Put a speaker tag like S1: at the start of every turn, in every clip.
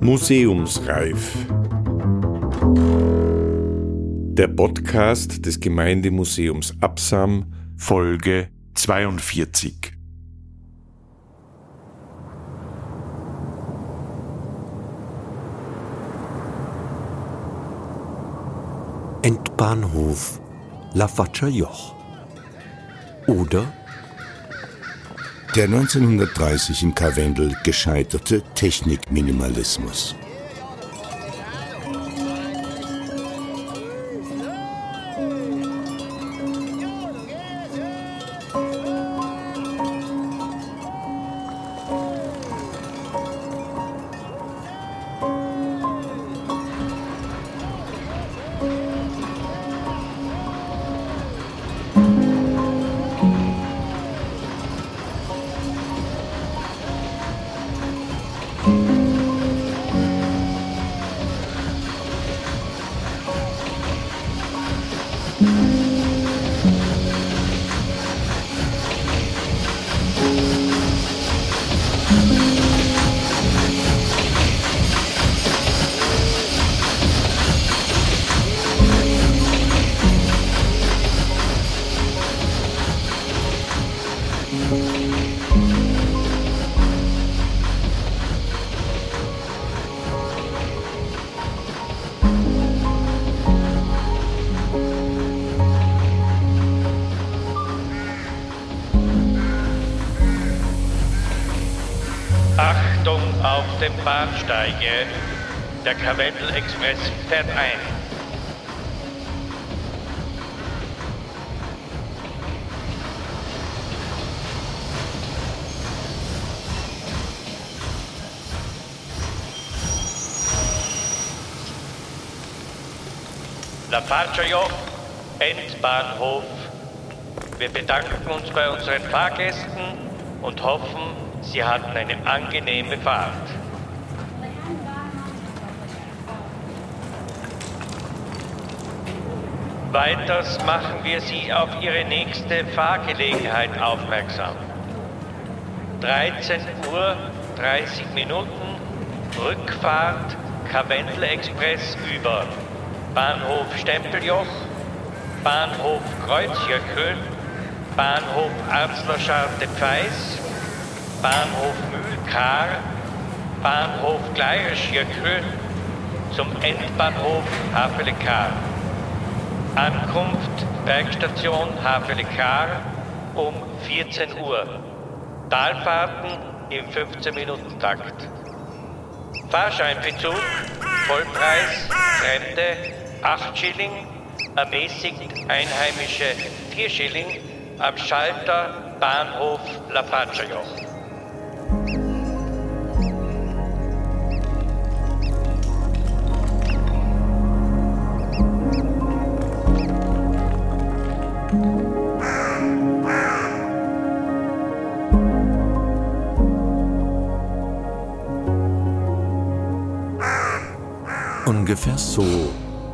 S1: Museumsreif. Der Podcast des Gemeindemuseums Absam, Folge 42.
S2: Endbahnhof Lavatscher Joch. Oder
S3: der 1930 in Karwendel gescheiterte Technikminimalismus.
S4: Dem Der Karwendel-Express fährt ein. La Faccio, Endbahnhof. Wir bedanken uns bei unseren Fahrgästen und hoffen, Sie hatten eine angenehme Fahrt. Weiters machen wir Sie auf Ihre nächste Fahrgelegenheit aufmerksam. 13 Uhr 30 Minuten Rückfahrt Karwendel Express über Bahnhof Stempeljoch, Bahnhof Kreuzjöckel, Bahnhof Arzlerscharte Pfeis, Bahnhof Mühlkar, Bahnhof Gleirischjöckel zum Endbahnhof Havelekar. Ankunft Bergstation Havelekar um 14 Uhr. Talfahrten im 15-Minuten-Takt. Fahrscheinbezug, Vollpreis, Fremde 8 Schilling, ermäßigt einheimische 4 Schilling am Schalter Bahnhof La Faccia-Joch.
S2: Ungefähr so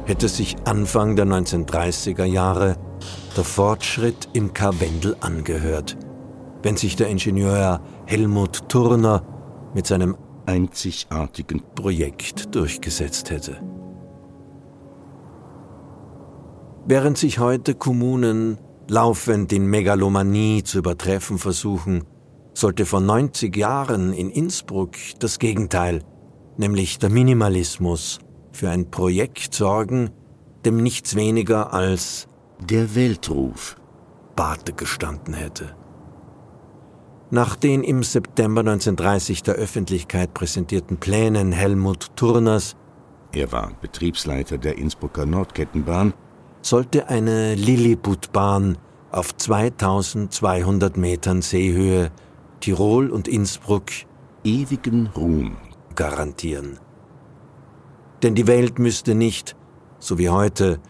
S2: hätte sich Anfang der 1930er Jahre der Fortschritt im Karwendel angehört, wenn sich der Ingenieur Helmut Turner mit seinem einzigartigen Projekt durchgesetzt hätte. Während sich heute Kommunen laufend in Megalomanie zu übertreffen versuchen, sollte vor 90 Jahren in Innsbruck das Gegenteil, nämlich der Minimalismus, für ein Projekt sorgen, dem nichts weniger als
S3: der Weltruf
S2: Bate gestanden hätte. Nach den im September 1930 der Öffentlichkeit präsentierten Plänen Helmut Turners,
S3: er war Betriebsleiter der Innsbrucker Nordkettenbahn,
S2: sollte eine Lilliputbahn auf 2200 Metern Seehöhe Tirol und Innsbruck
S3: ewigen Ruhm
S2: garantieren. Denn die Welt müsste nicht, so wie heute,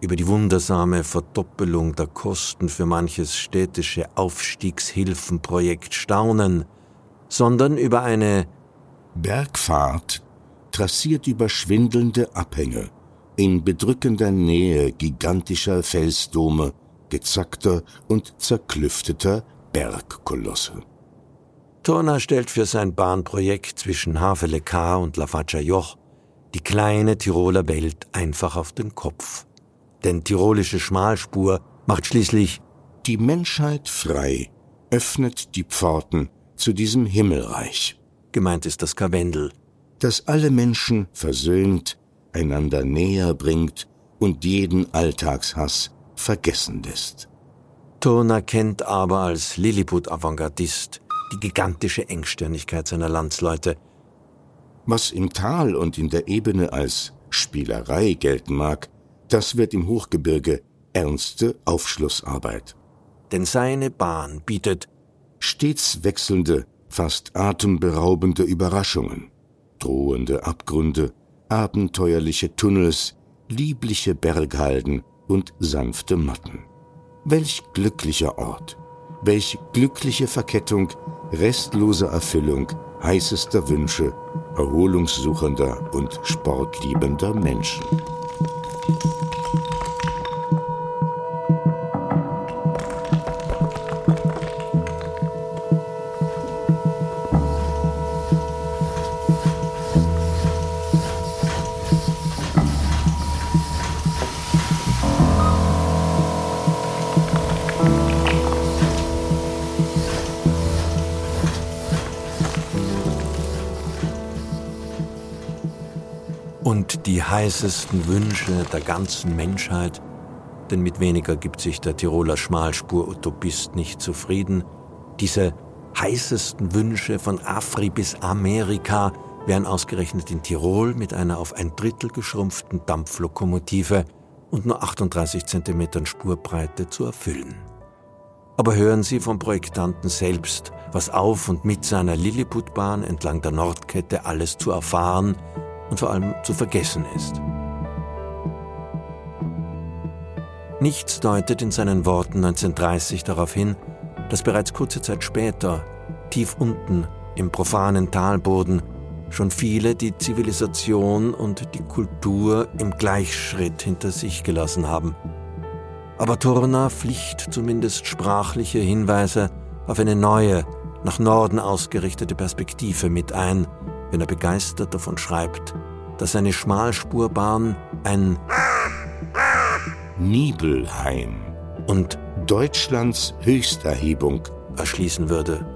S2: über die wundersame Verdoppelung der Kosten für manches städtische Aufstiegshilfenprojekt staunen, sondern über eine
S3: Bergfahrt trassiert über schwindelnde Abhänge, in bedrückender Nähe gigantischer Felsdome, gezackter und zerklüfteter Bergkolosse.
S2: Turner stellt für sein Bahnprojekt zwischen Havelecar und Lafatscher Joch die kleine Tiroler Welt einfach auf den Kopf. Denn tirolische Schmalspur macht schließlich
S3: die Menschheit frei, öffnet die Pforten zu diesem Himmelreich.
S2: Gemeint ist das Karwendel.
S3: Das alle Menschen versöhnt, einander näher bringt und jeden Alltagshass vergessen lässt.
S2: Turner kennt aber als Lilliput-Avantgardist die gigantische Engstirnigkeit seiner Landsleute.
S3: Was im Tal und in der Ebene als Spielerei gelten mag, das wird im Hochgebirge ernste Aufschlussarbeit.
S2: Denn seine Bahn bietet
S3: stets wechselnde, fast atemberaubende Überraschungen, drohende Abgründe, abenteuerliche Tunnels, liebliche Berghalden und sanfte Matten. Welch glücklicher Ort, welch glückliche Verkettung restloser Erfüllung heißester Wünsche, erholungssuchender und sportliebender Menschen.
S2: Heißesten Wünsche der ganzen Menschheit, denn mit weniger gibt sich der Tiroler Schmalspur-Utopist nicht zufrieden, diese heißesten Wünsche von Afri bis Amerika wären ausgerechnet in Tirol mit einer auf ein Drittel geschrumpften Dampflokomotive und nur 38 Zentimetern Spurbreite zu erfüllen. Aber hören Sie vom Projektanten selbst, was auf und mit seiner Lilliputbahn entlang der Nordkette alles zu erfahren und vor allem zu vergessen ist. Nichts deutet in seinen Worten 1930 darauf hin, dass bereits kurze Zeit später, tief unten im profanen Talboden, schon viele die Zivilisation und die Kultur im Gleichschritt hinter sich gelassen haben. Aber Turner pflicht zumindest sprachliche Hinweise auf eine neue, nach Norden ausgerichtete Perspektive mit ein, wenn er begeistert davon schreibt, dass eine Schmalspurbahn ein
S3: Nibelheim
S2: und
S3: Deutschlands Höchsterhebung
S2: erschließen würde.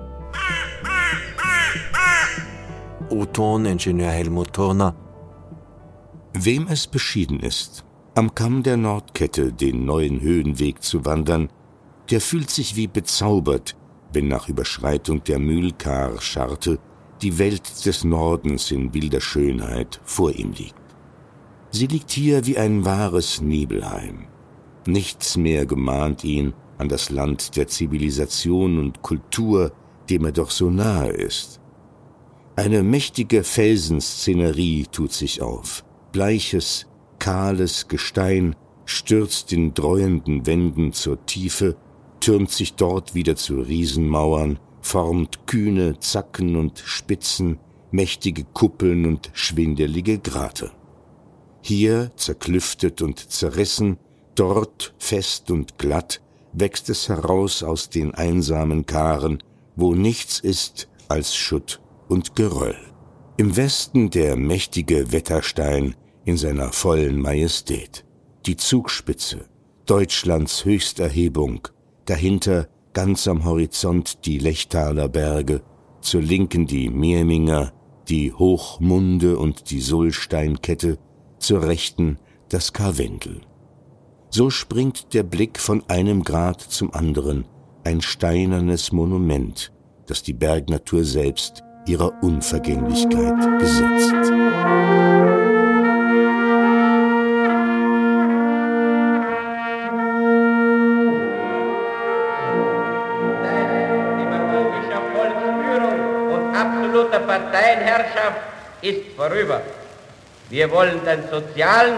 S2: O-Ton-Ingenieur Helmut Turner.
S3: Wem es beschieden ist, am Kamm der Nordkette den neuen Höhenweg zu wandern, der fühlt sich wie bezaubert, wenn nach Überschreitung der Mühlkar-Scharte die Welt des Nordens in wilder Schönheit vor ihm liegt. Sie liegt hier wie ein wahres Nebelheim. Nichts mehr gemahnt ihn an das Land der Zivilisation und Kultur, dem er doch so nahe ist. Eine mächtige Felsenszenerie tut sich auf. Bleiches, kahles Gestein stürzt in dreuenden Wänden zur Tiefe, türmt sich dort wieder zu Riesenmauern, formt kühne Zacken und Spitzen, mächtige Kuppeln und schwindelige Grate. Hier zerklüftet und zerrissen, dort fest und glatt, wächst es heraus aus den einsamen Karen, wo nichts ist als Schutt und Geröll. Im Westen der mächtige Wetterstein in seiner vollen Majestät, die Zugspitze, Deutschlands Höchsterhebung, dahinter ganz am Horizont die Lechtaler Berge, zur Linken die Meerminger, die Hochmunde und die Sulsteinkette, zur Rechten das Karwendel. So springt der Blick von einem Grad zum anderen, ein steinernes Monument, das die Bergnatur selbst ihrer Unvergänglichkeit gesetzt.
S5: Ist vorüber. Wir wollen den sozialen,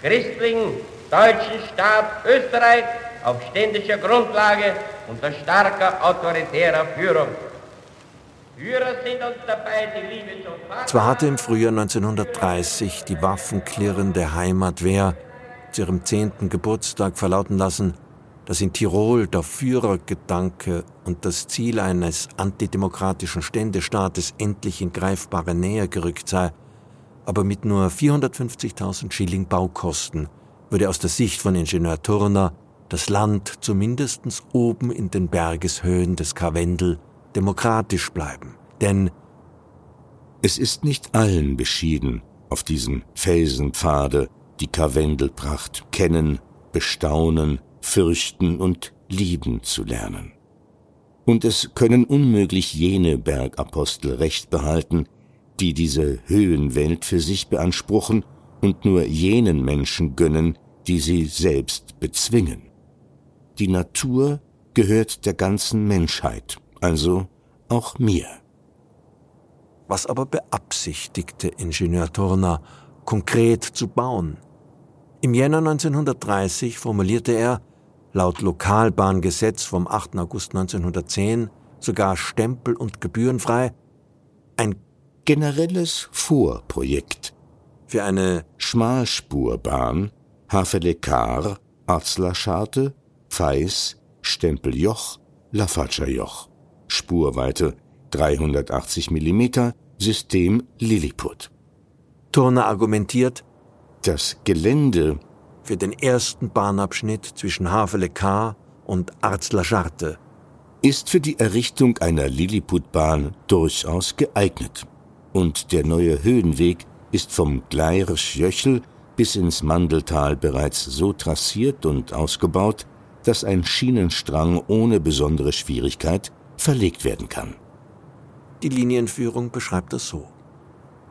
S5: christlichen, deutschen Staat Österreich auf ständischer Grundlage unter starker autoritärer Führung. Führer sind uns dabei die Liebe zum Vater.
S2: Zwar hatte im Frühjahr 1930 die waffenklirrende Heimatwehr zu ihrem zehnten Geburtstag verlauten lassen, dass in Tirol der Führergedanke und das Ziel eines antidemokratischen Ständestaates endlich in greifbare Nähe gerückt sei, aber mit nur 450.000 Schilling Baukosten würde aus der Sicht von Ingenieur Turner das Land zumindest oben in den Bergeshöhen des Karwendel demokratisch bleiben. Denn
S3: es ist nicht allen beschieden, auf diesem Felsenpfade die Karwendelpracht kennen, bestaunen, fürchten und lieben zu lernen. Und es können unmöglich jene Bergapostel recht behalten, die diese Höhenwelt für sich beanspruchen und nur jenen Menschen gönnen, die sie selbst bezwingen. Die Natur gehört der ganzen Menschheit, also auch mir.
S2: Was aber beabsichtigte Ingenieur Turner, konkret zu bauen? Im Jänner 1930 formulierte er, laut Lokalbahngesetz vom 8. August 1910 sogar stempel- und gebührenfrei, ein
S3: generelles Vorprojekt
S2: für eine
S3: Schmalspurbahn Havelecar, Arzlerscharte, Feis, Stempeljoch, Lafatscherjoch. Spurweite 380 mm, System Lilliput.
S2: Turner argumentiert,
S3: das Gelände
S2: für den ersten Bahnabschnitt zwischen Havelecar und Arzlerscharte
S3: ist für die Errichtung einer Lilliputbahn durchaus geeignet. Und der neue Höhenweg ist vom Gleirsch-Jöchel bis ins Mandeltal bereits so trassiert und ausgebaut, dass ein Schienenstrang ohne besondere Schwierigkeit verlegt werden kann.
S2: Die Linienführung beschreibt das so.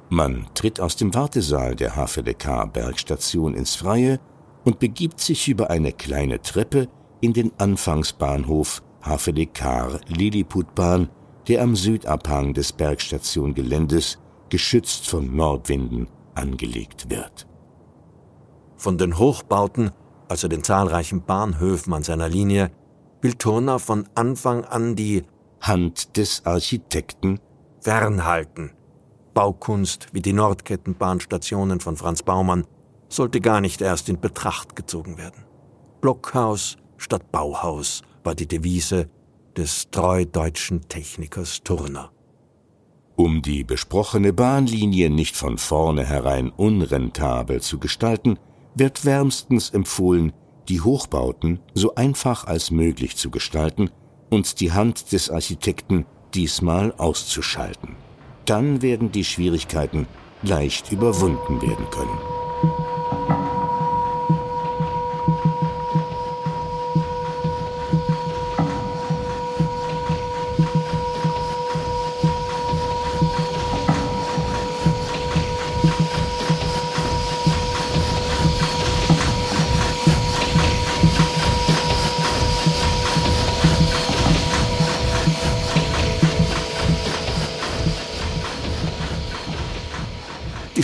S3: Man tritt aus dem Wartesaal der HVDK-Bergstation ins Freie und begibt sich über eine kleine Treppe in den Anfangsbahnhof HVDK-Lilliputbahn, der am Südabhang des Bergstationgeländes, geschützt von Nordwinden, angelegt wird.
S2: Von den Hochbauten, also den zahlreichen Bahnhöfen an seiner Linie, will Turner von Anfang an die
S3: Hand des Architekten
S2: fernhalten. Baukunst wie die Nordkettenbahnstationen von Franz Baumann sollte gar nicht erst in Betracht gezogen werden. Blockhaus statt Bauhaus war die Devise des treu deutschen Technikers Turner.
S3: Um die besprochene Bahnlinie nicht von vornherein unrentabel zu gestalten, wird wärmstens empfohlen, die Hochbauten so einfach als möglich zu gestalten und die Hand des Architekten diesmal auszuschalten. Dann werden die Schwierigkeiten leicht überwunden werden können.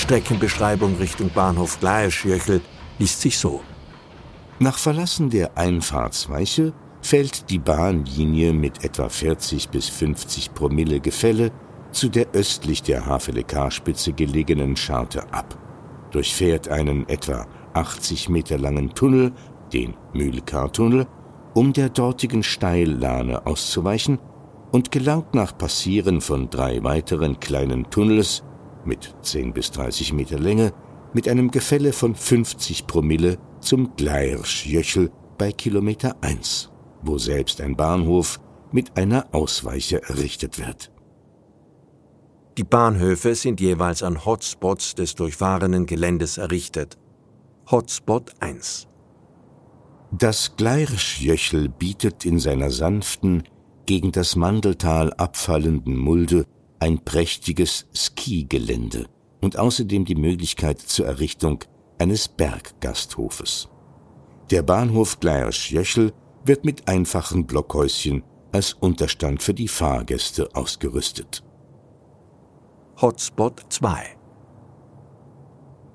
S2: Streckenbeschreibung Richtung Bahnhof Gleierschirchel liest sich so.
S3: Nach Verlassen der Einfahrtsweiche fällt die Bahnlinie mit etwa 40 bis 50 Promille Gefälle zu der östlich der Havelekar-Spitze gelegenen Scharte ab, durchfährt einen etwa 80 Meter langen Tunnel, den Mühlkar-Tunnel, um der dortigen Steillahne auszuweichen und gelangt nach Passieren von drei weiteren kleinen Tunnels mit 10 bis 30 Meter Länge mit einem Gefälle von 50 Promille zum Gleirschjöchel bei Kilometer 1, wo selbst ein Bahnhof mit einer Ausweiche errichtet wird.
S2: Die Bahnhöfe sind jeweils an Hotspots des durchfahrenen Geländes errichtet. Hotspot 1
S3: Das Gleirschjöchel bietet in seiner sanften, gegen das Mandeltal abfallenden Mulde ein prächtiges Skigelände und außerdem die Möglichkeit zur Errichtung eines Berggasthofes. Der Bahnhof Gleirsch-Jöchel wird mit einfachen Blockhäuschen als Unterstand für die Fahrgäste ausgerüstet.
S2: Hotspot 2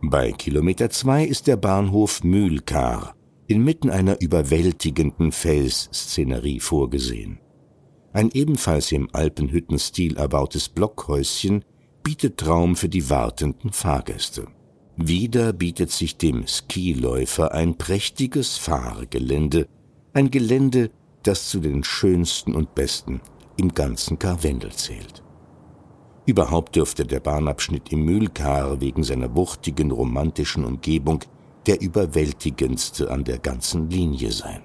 S3: Bei Kilometer 2 ist der Bahnhof Mühlkar inmitten einer überwältigenden Felsszenerie vorgesehen. Ein ebenfalls im Alpenhüttenstil erbautes Blockhäuschen bietet Raum für die wartenden Fahrgäste. Wieder bietet sich dem Skiläufer ein prächtiges Fahrgelände ein Gelände, das zu den schönsten und besten im ganzen Karwendel zählt. Überhaupt dürfte der Bahnabschnitt im Mühlkar wegen seiner wuchtigen romantischen Umgebung der überwältigendste an der ganzen Linie sein.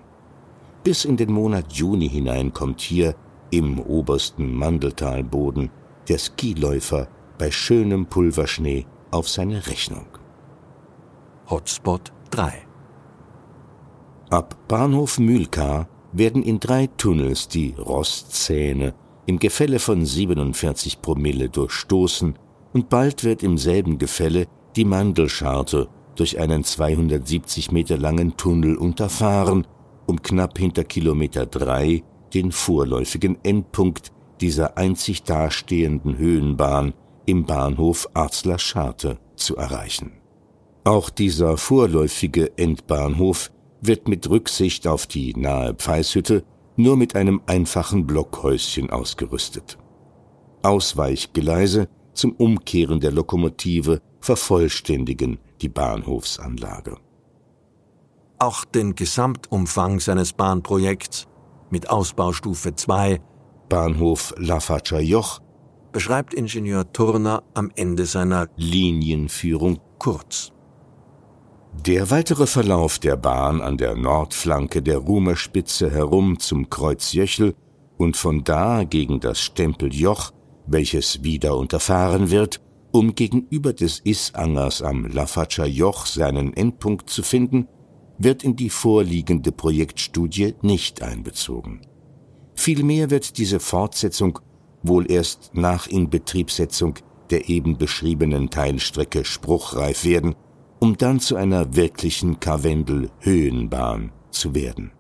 S3: Bis in den Monat Juni hinein kommt hier im obersten Mandeltalboden der Skiläufer bei schönem Pulverschnee auf seine Rechnung.
S2: Hotspot 3
S3: Ab Bahnhof Mühlkar werden in drei Tunnels die Rostzähne im Gefälle von 47 Promille durchstoßen und bald wird im selben Gefälle die Mandelscharte durch einen 270 Meter langen Tunnel unterfahren, um knapp hinter Kilometer 3 den vorläufigen Endpunkt dieser einzig dastehenden Höhenbahn im Bahnhof Arzler-Scharte zu erreichen. Auch dieser vorläufige Endbahnhof wird mit Rücksicht auf die nahe Pfeishütte nur mit einem einfachen Blockhäuschen ausgerüstet. Ausweichgeleise zum Umkehren der Lokomotive vervollständigen die Bahnhofsanlage.
S2: Auch den Gesamtumfang seines Bahnprojekts mit Ausbaustufe 2
S3: Bahnhof Lafatscher Joch
S2: beschreibt Ingenieur Turner am Ende seiner
S3: Linienführung
S2: kurz.
S3: Der weitere Verlauf der Bahn an der Nordflanke der Rumerspitze herum zum Kreuz Jöchel und von da gegen das Stempeljoch, welches wieder unterfahren wird, um gegenüber des Issangers am Lafatscher Joch seinen Endpunkt zu finden, wird in die vorliegende Projektstudie nicht einbezogen. Vielmehr wird diese Fortsetzung wohl erst nach Inbetriebsetzung der eben beschriebenen Teilstrecke spruchreif werden um dann zu einer wirklichen Karwendel-Höhenbahn zu werden.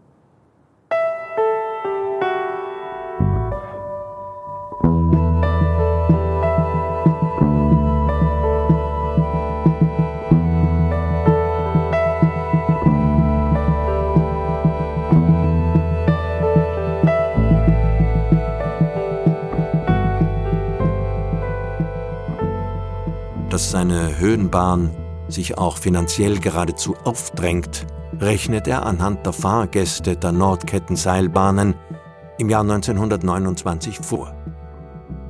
S2: Dass seine Höhenbahn sich auch finanziell geradezu aufdrängt, rechnet er anhand der Fahrgäste der Nordkettenseilbahnen im Jahr 1929 vor.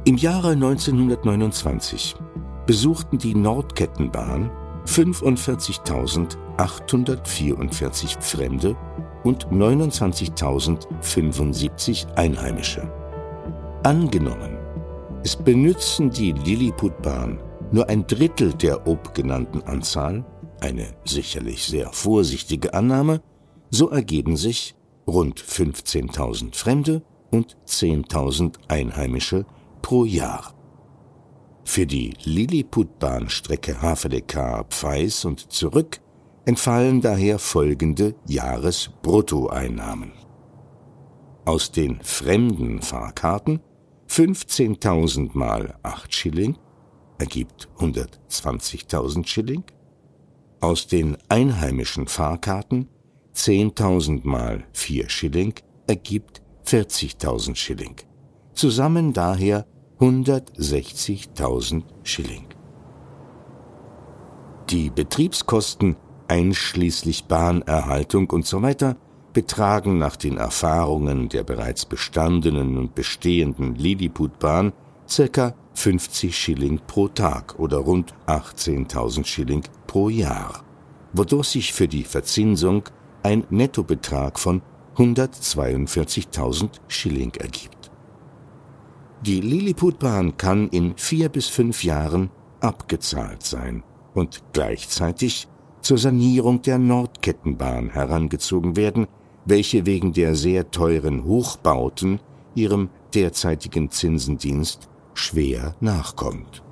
S3: Im Jahre 1929 besuchten die Nordkettenbahn 45.844 Fremde und 29.075 Einheimische. Angenommen, es benützen die Lilliputbahn nur ein Drittel der obgenannten Anzahl, eine sicherlich sehr vorsichtige Annahme, so ergeben sich rund 15.000 Fremde und 10.000 Einheimische pro Jahr. Für die Lilliputbahnstrecke Havelecar-Pfeis und zurück entfallen daher folgende Jahresbruttoeinnahmen. Aus den fremden Fahrkarten 15.000 mal 8 Schilling, ergibt 120.000 Schilling, aus den einheimischen Fahrkarten 10.000 mal 4 Schilling ergibt 40.000 Schilling. Zusammen daher 160.000 Schilling. Die Betriebskosten einschließlich Bahnerhaltung und so weiter betragen nach den Erfahrungen der bereits bestandenen und bestehenden Lilliputbahn circa 50 Schilling pro Tag oder rund 18.000 Schilling pro Jahr, wodurch sich für die Verzinsung ein Nettobetrag von 142.000 Schilling ergibt. Die Lilliputbahn kann in vier bis fünf Jahren abgezahlt sein und gleichzeitig zur Sanierung der Nordkettenbahn herangezogen werden, welche wegen der sehr teuren Hochbauten ihrem derzeitigen Zinsendienst schwer nachkommt.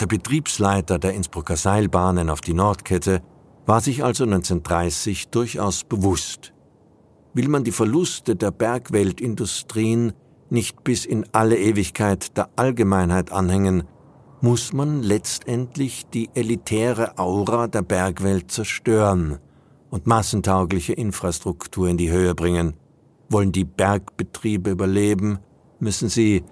S2: Der Betriebsleiter der Innsbrucker Seilbahnen auf die Nordkette war sich also 1930 durchaus bewusst. Will man die Verluste der Bergweltindustrien nicht bis in alle Ewigkeit der Allgemeinheit anhängen, muss man letztendlich die elitäre Aura der Bergwelt zerstören und massentaugliche Infrastruktur in die Höhe bringen. Wollen die Bergbetriebe überleben, müssen sie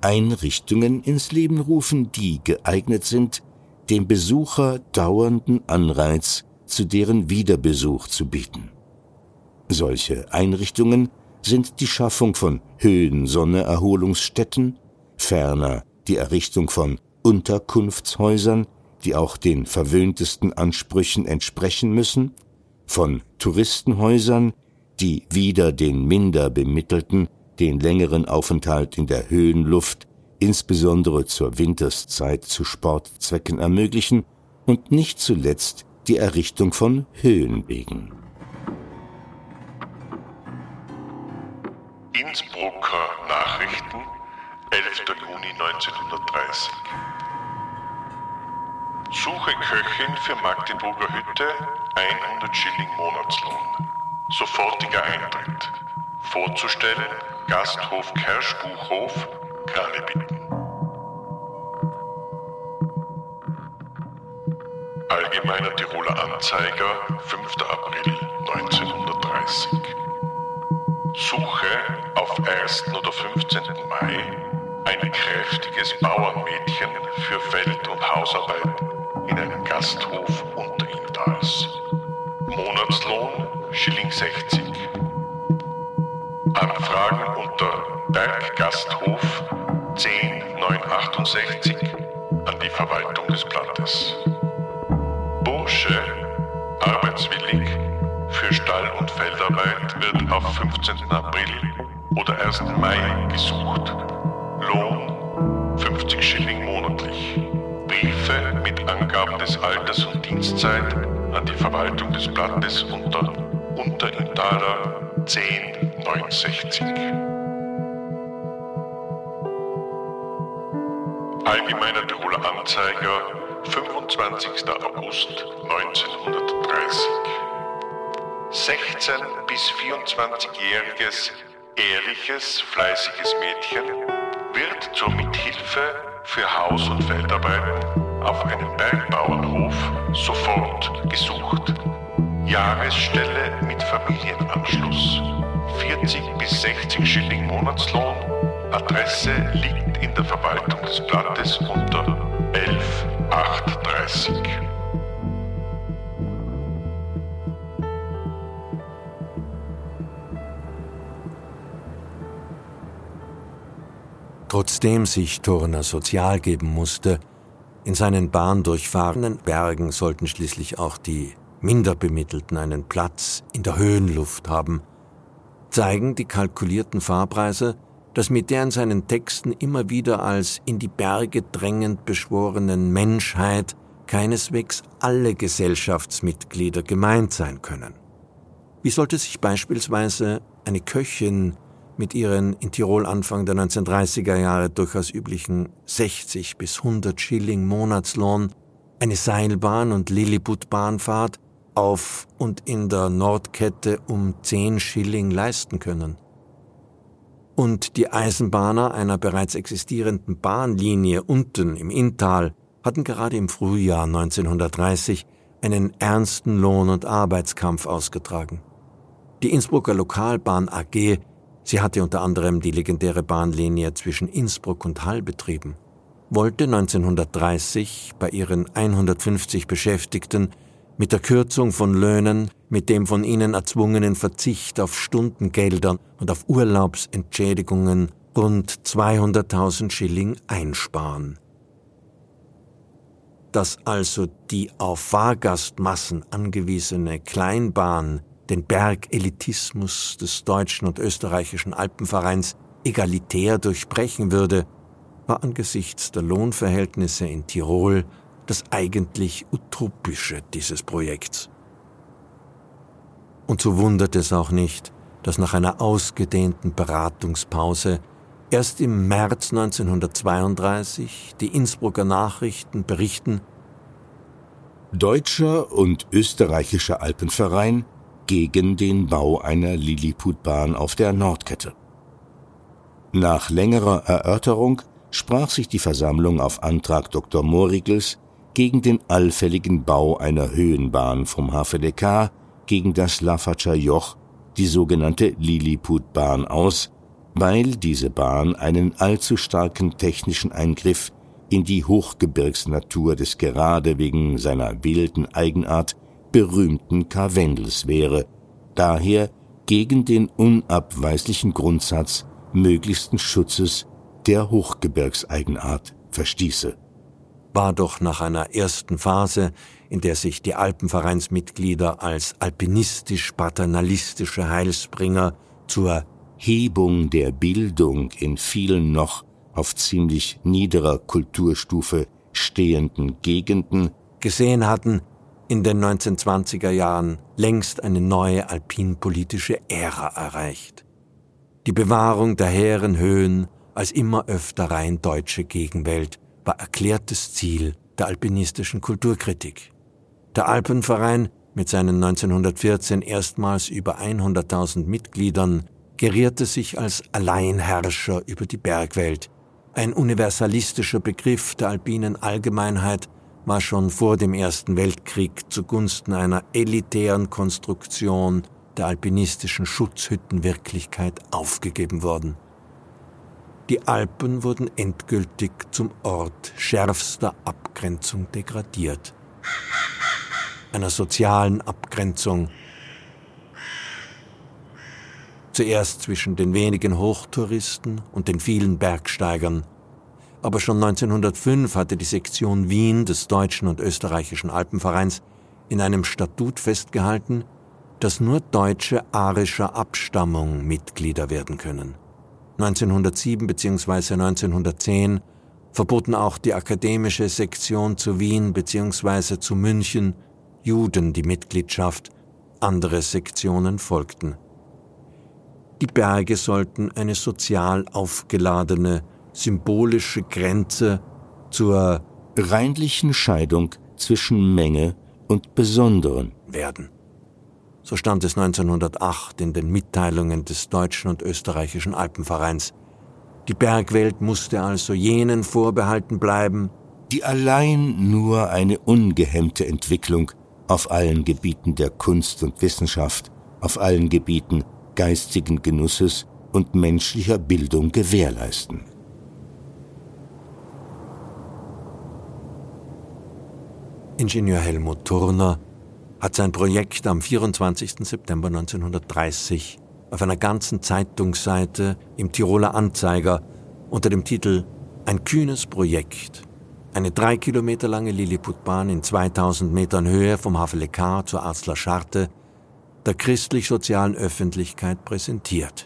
S3: Einrichtungen ins Leben rufen, die geeignet sind, dem Besucher dauernden Anreiz zu deren Wiederbesuch zu bieten. Solche Einrichtungen sind die Schaffung von Höhensonne-Erholungsstätten, ferner die Errichtung von Unterkunftshäusern, die auch den verwöhntesten Ansprüchen entsprechen müssen, von Touristenhäusern, die wieder den minder bemittelten den längeren Aufenthalt in der Höhenluft, insbesondere zur Winterszeit zu Sportzwecken ermöglichen und nicht zuletzt die Errichtung von Höhenwegen.
S1: Innsbrucker Nachrichten, 11. Juni 1930. Suche Köchin für Magdeburger Hütte, 100 Schilling Monatslohn. Sofortiger Eintritt. Vorzustellen Gasthof Kerschbuchhof, Kralebitten. Allgemeiner Tiroler Anzeiger, 5. April 1930. Suche auf 1. oder 15. Mai ein kräftiges Bauernmädchen für Feld- und Hausarbeit in einem Gasthof Unterintals. Monatslohn Schilling 60. Anfragen unter Berggasthof 10968 an die Verwaltung des Blattes. Bursche, arbeitswillig, für Stall- und Feldarbeit wird auf 15. April oder 1. Mai gesucht. Lohn 50 Schilling monatlich. Briefe mit Angaben des Alters und Dienstzeit an die Verwaltung des Blattes unter Unterintaler 1069. Allgemeiner Tiroler Anzeiger, 25. August 1930. 16 bis 24-jähriges, ehrliches, fleißiges Mädchen wird zur Mithilfe für Haus- und Feldarbeiten auf einem Bergbauernhof sofort gesucht. Jahresstelle mit Familienanschluss. 40 bis 60 Schilling Monatslohn. Adresse liegt in der Verwaltung des Blattes unter 11830.
S2: Trotzdem sich Turner sozial geben musste, in seinen bahndurchfahrenen Bergen sollten schließlich auch die Minderbemittelten einen Platz in der Höhenluft haben, zeigen die kalkulierten Fahrpreise, dass mit der in seinen Texten immer wieder als in die Berge drängend beschworenen Menschheit keineswegs alle Gesellschaftsmitglieder gemeint sein können. Wie sollte sich beispielsweise eine Köchin mit ihren in Tirol Anfang der 1930er Jahre durchaus üblichen 60 bis 100 Schilling Monatslohn eine Seilbahn und Lilliput-Bahnfahrt auf und in der Nordkette um 10 Schilling leisten können. Und die Eisenbahner einer bereits existierenden Bahnlinie unten im Inntal hatten gerade im Frühjahr 1930 einen ernsten Lohn- und Arbeitskampf ausgetragen. Die Innsbrucker Lokalbahn AG, sie hatte unter anderem die legendäre Bahnlinie zwischen Innsbruck und Hall betrieben, wollte 1930 bei ihren 150 Beschäftigten mit der Kürzung von Löhnen, mit dem von ihnen erzwungenen Verzicht auf Stundengeldern und auf Urlaubsentschädigungen rund 200.000 Schilling einsparen. Dass also die auf Fahrgastmassen angewiesene Kleinbahn den Bergelitismus des deutschen und österreichischen Alpenvereins egalitär durchbrechen würde, war angesichts der Lohnverhältnisse in Tirol das eigentlich Utopische dieses Projekts. Und so wundert es auch nicht, dass nach einer ausgedehnten Beratungspause erst im März 1932 die Innsbrucker Nachrichten berichten,
S3: Deutscher und österreichischer Alpenverein gegen den Bau einer Lilliputbahn auf der Nordkette. Nach längerer Erörterung sprach sich die Versammlung auf Antrag Dr. Morigels gegen den allfälligen Bau einer Höhenbahn vom HVDK gegen das Lafatscher Joch, die sogenannte Lilliputbahn aus, weil diese Bahn einen allzu starken technischen Eingriff in die Hochgebirgsnatur des gerade wegen seiner wilden Eigenart berühmten Karwendels wäre, daher gegen den unabweislichen Grundsatz möglichsten Schutzes der Hochgebirgseigenart verstieße.
S2: War doch nach einer ersten Phase, in der sich die Alpenvereinsmitglieder als alpinistisch-paternalistische Heilsbringer zur
S3: Hebung der Bildung in vielen noch auf ziemlich niederer Kulturstufe stehenden Gegenden
S2: gesehen hatten, in den 1920er Jahren längst eine neue alpinpolitische Ära erreicht. Die Bewahrung der hehren Höhen als immer öfter rein deutsche Gegenwelt war erklärtes Ziel der alpinistischen Kulturkritik. Der Alpenverein mit seinen 1914 erstmals über 100.000 Mitgliedern gerierte sich als Alleinherrscher über die Bergwelt. Ein universalistischer Begriff der alpinen Allgemeinheit war schon vor dem Ersten Weltkrieg zugunsten einer elitären Konstruktion der alpinistischen Schutzhüttenwirklichkeit aufgegeben worden. Die Alpen wurden endgültig zum Ort schärfster Abgrenzung degradiert. Einer sozialen Abgrenzung. Zuerst zwischen den wenigen Hochtouristen und den vielen Bergsteigern. Aber schon 1905 hatte die Sektion Wien des Deutschen und Österreichischen Alpenvereins in einem Statut festgehalten, dass nur Deutsche arischer Abstammung Mitglieder werden können. 1907 bzw. 1910 verboten auch die akademische Sektion zu Wien bzw. zu München Juden die Mitgliedschaft, andere Sektionen folgten. Die Berge sollten eine sozial aufgeladene, symbolische Grenze zur
S3: reinlichen Scheidung zwischen Menge und Besonderen
S2: werden. So stand es 1908 in den Mitteilungen des Deutschen und Österreichischen Alpenvereins. Die Bergwelt musste also jenen vorbehalten bleiben,
S3: die allein nur eine ungehemmte Entwicklung auf allen Gebieten der Kunst und Wissenschaft, auf allen Gebieten geistigen Genusses und menschlicher Bildung gewährleisten.
S2: Ingenieur Helmut Turner hat sein Projekt am 24. September 1930 auf einer ganzen Zeitungsseite im Tiroler Anzeiger unter dem Titel Ein kühnes Projekt, eine drei Kilometer lange Lilliputbahn in 2000 Metern Höhe vom Havelekar zur Arzler Scharte der christlich-sozialen Öffentlichkeit präsentiert.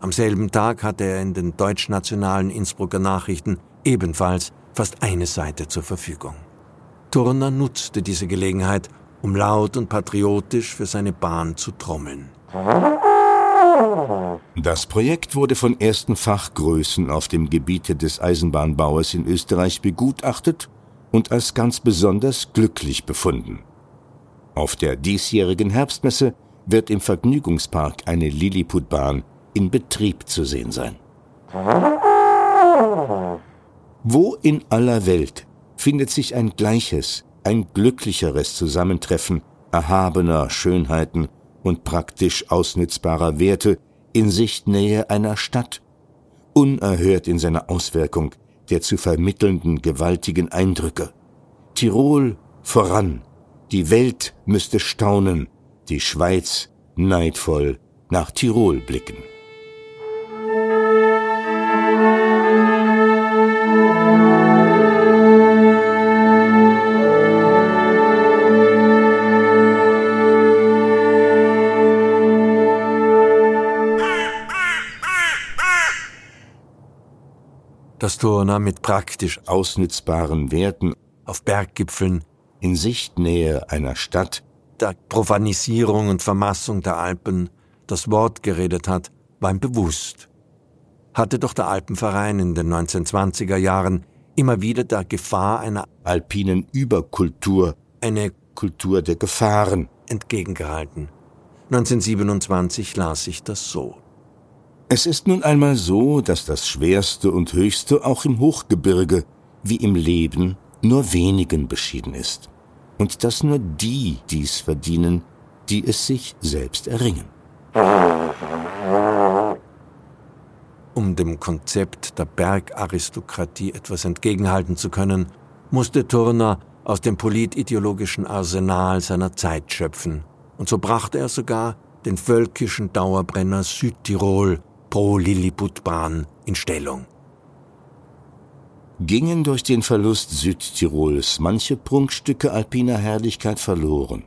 S2: Am selben Tag hatte er in den deutschnationalen Innsbrucker Nachrichten ebenfalls fast eine Seite zur Verfügung. Turner nutzte diese Gelegenheit, um laut und patriotisch für seine Bahn zu trommeln.
S3: Das Projekt wurde von ersten Fachgrößen auf dem Gebiete des Eisenbahnbauers in Österreich begutachtet und als ganz besonders glücklich befunden. Auf der diesjährigen Herbstmesse wird im Vergnügungspark eine Lilliputbahn in Betrieb zu sehen sein. Wo in aller Welt findet sich ein gleiches, ein glücklicheres Zusammentreffen erhabener Schönheiten und praktisch ausnützbarer Werte in Sichtnähe einer Stadt, unerhört in seiner Auswirkung der zu vermittelnden gewaltigen Eindrücke. Tirol voran, die Welt müsste staunen, die Schweiz neidvoll nach Tirol blicken.
S2: Dass Turner mit praktisch
S3: ausnützbaren Werten
S2: auf Berggipfeln
S3: in Sichtnähe einer Stadt
S2: der Profanisierung und Vermassung der Alpen das Wort geredet hat, war ihm bewusst. Hatte doch der Alpenverein in den 1920er Jahren immer wieder der Gefahr einer
S3: alpinen Überkultur,
S2: eine
S3: Kultur der Gefahren,
S2: entgegengehalten. 1927 las ich das so.
S3: Es ist nun einmal so, dass das Schwerste und Höchste auch im Hochgebirge, wie im Leben, nur wenigen beschieden ist. Und dass nur die dies verdienen, die es sich selbst erringen.
S2: Um dem Konzept der Bergaristokratie etwas entgegenhalten zu können, musste Turner aus dem politideologischen Arsenal seiner Zeit schöpfen. Und so brachte er sogar den völkischen Dauerbrenner Südtirol pro Lilliputbahn in Stellung.
S3: Gingen durch den Verlust Südtirols manche Prunkstücke alpiner Herrlichkeit verloren.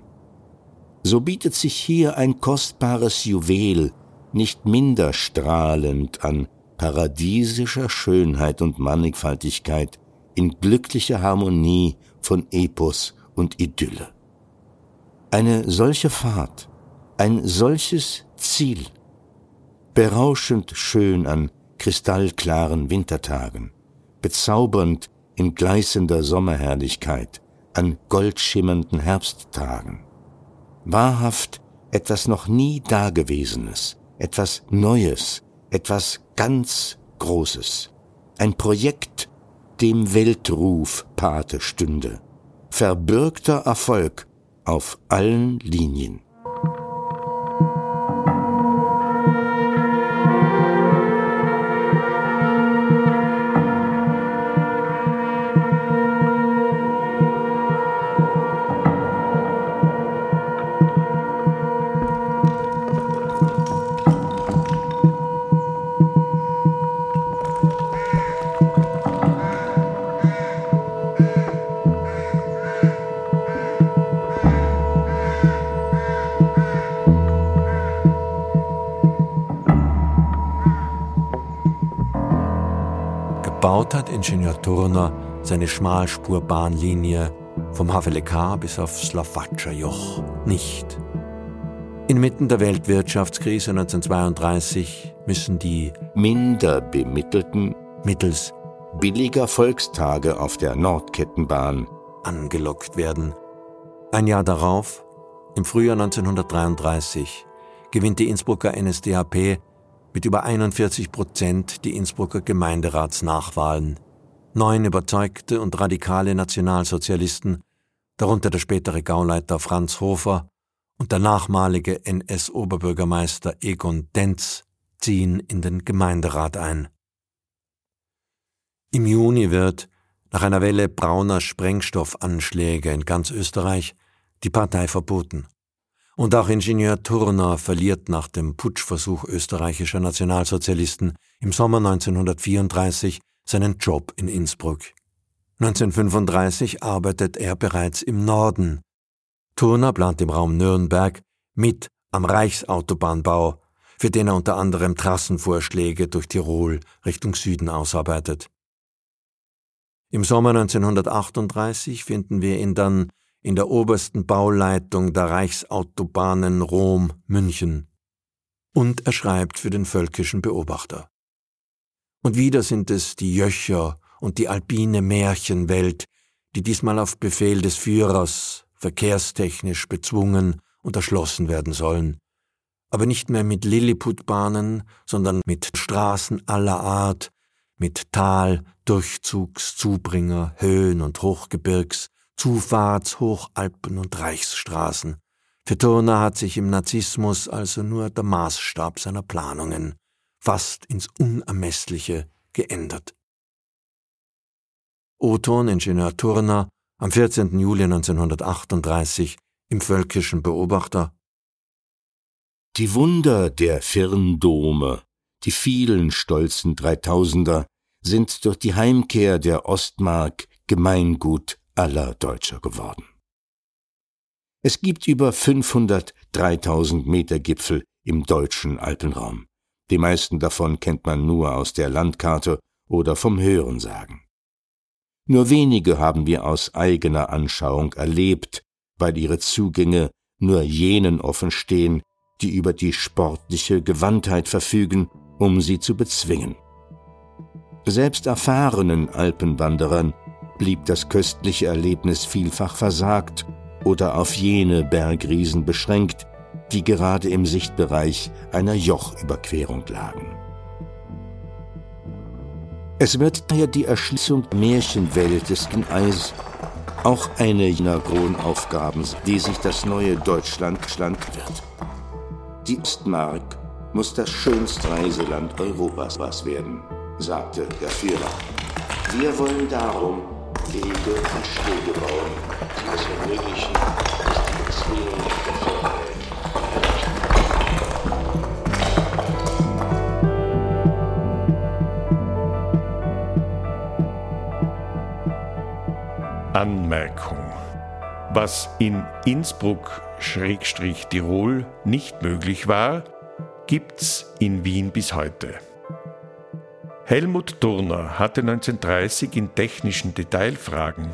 S3: So bietet sich hier ein kostbares Juwel nicht minder strahlend an paradiesischer Schönheit und Mannigfaltigkeit in glücklicher Harmonie von Epos und Idylle. Eine solche Fahrt, ein solches Ziel, berauschend schön an kristallklaren Wintertagen, bezaubernd in gleißender Sommerherrlichkeit, an goldschimmernden Herbsttagen. Wahrhaft etwas noch nie Dagewesenes, etwas Neues, etwas ganz Großes. Ein Projekt, dem Weltruf Pate stünde. Verbürgter Erfolg auf allen Linien.
S2: Ingenieur Turner seine Schmalspurbahnlinie vom Havelekar bis auf Slavatscha-Joch nicht. Inmitten der Weltwirtschaftskrise 1932 müssen die
S3: minder bemittelten
S2: mittels
S3: billiger Volkstage auf der Nordkettenbahn
S2: angelockt werden. Ein Jahr darauf, im Frühjahr 1933, gewinnt die Innsbrucker NSDAP mit über 41 Prozent die Innsbrucker Gemeinderatsnachwahlen. Neun überzeugte und radikale Nationalsozialisten, darunter der spätere Gauleiter Franz Hofer und der nachmalige NS-Oberbürgermeister Egon Denz, ziehen in den Gemeinderat ein. Im Juni wird, nach einer Welle brauner Sprengstoffanschläge in ganz Österreich, die Partei verboten. Und auch Ingenieur Turner verliert nach dem Putschversuch österreichischer Nationalsozialisten im Sommer 1934 seinen Job in Innsbruck. 1935 arbeitet er bereits im Norden. Turner plant im Raum Nürnberg mit am Reichsautobahnbau, für den er unter anderem Trassenvorschläge durch Tirol Richtung Süden ausarbeitet. Im Sommer 1938 finden wir ihn dann in der obersten Bauleitung der Reichsautobahnen Rom-München. Und er schreibt für den völkischen Beobachter. Und wieder sind es die Jöcher und die alpine Märchenwelt, die diesmal auf Befehl des Führers verkehrstechnisch bezwungen und erschlossen werden sollen, aber nicht mehr mit Lilliputbahnen, sondern mit Straßen aller Art, mit Tal, Durchzugs, Zubringer, Höhen und Hochgebirgs, Zufahrts-, Hochalpen- und Reichsstraßen. Für Turner hat sich im Narzissmus also nur der Maßstab seiner Planungen fast ins Unermessliche geändert. O-Ton Ingenieur Turner am 14. Juli 1938 im Völkischen Beobachter
S3: Die Wunder der Firndome, die vielen stolzen Dreitausender, sind durch die Heimkehr der Ostmark Gemeingut aller Deutscher geworden. Es gibt über 500 3000 Meter Gipfel im deutschen Alpenraum. Die meisten davon kennt man nur aus der Landkarte oder vom Hörensagen. Nur wenige haben wir aus eigener Anschauung erlebt, weil ihre Zugänge nur jenen offen stehen, die über die sportliche Gewandtheit verfügen, um sie zu bezwingen. Selbst erfahrenen Alpenwanderern blieb das köstliche Erlebnis vielfach versagt oder auf jene Bergriesen beschränkt, die gerade im Sichtbereich einer Jochüberquerung lagen. Es wird daher die Erschließung Märchenwelt des Eis auch eine jener Kronaufgaben, die sich das neue Deutschland schlank wird. Die Ostmark muss das schönste Reiseland Europas werden, sagte der Führer. Wir wollen darum Wege und Stege bauen, die es ermöglichen, dass die Beziehungen der Völkerwelt
S6: Anmerkung. Was in Innsbruck-Tirol nicht möglich war, gibt's in Wien bis heute. Helmut Turner hatte 1930 in technischen Detailfragen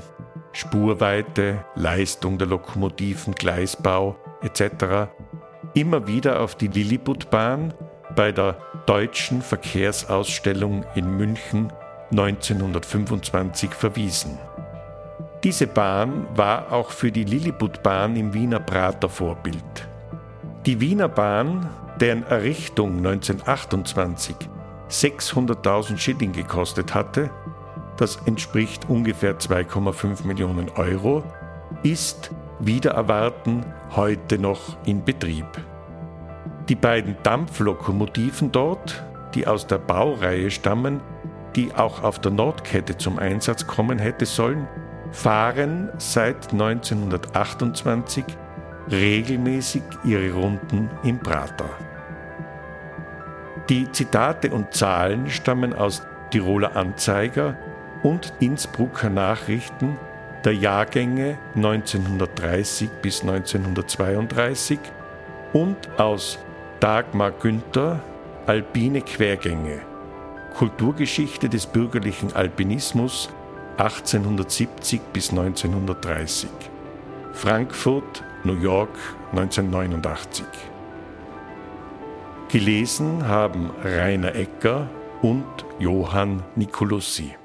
S6: Spurweite, Leistung der Lokomotiven, Gleisbau etc. immer wieder auf die Lilliputbahn bei der Deutschen Verkehrsausstellung in München 1925 verwiesen. Diese Bahn war auch für die Lilliputbahn im Wiener Prater Vorbild. Die Wiener Bahn, deren Errichtung 1928 600.000 Schilling gekostet hatte, das entspricht ungefähr 2,5 Millionen Euro, ist wieder erwarten heute noch in Betrieb. Die beiden Dampflokomotiven dort, die aus der Baureihe stammen, die auch auf der Nordkette zum Einsatz kommen hätte sollen, fahren seit 1928 regelmäßig ihre Runden im Prater. Die Zitate und Zahlen stammen aus Tiroler Anzeiger und Innsbrucker Nachrichten der Jahrgänge 1930 bis 1932 und aus Dagmar Günther Alpine Quergänge. Kulturgeschichte des bürgerlichen Alpinismus 1870 bis 1930 Frankfurt, New York 1989 Gelesen haben Rainer Ecker und Johann Nicolussi.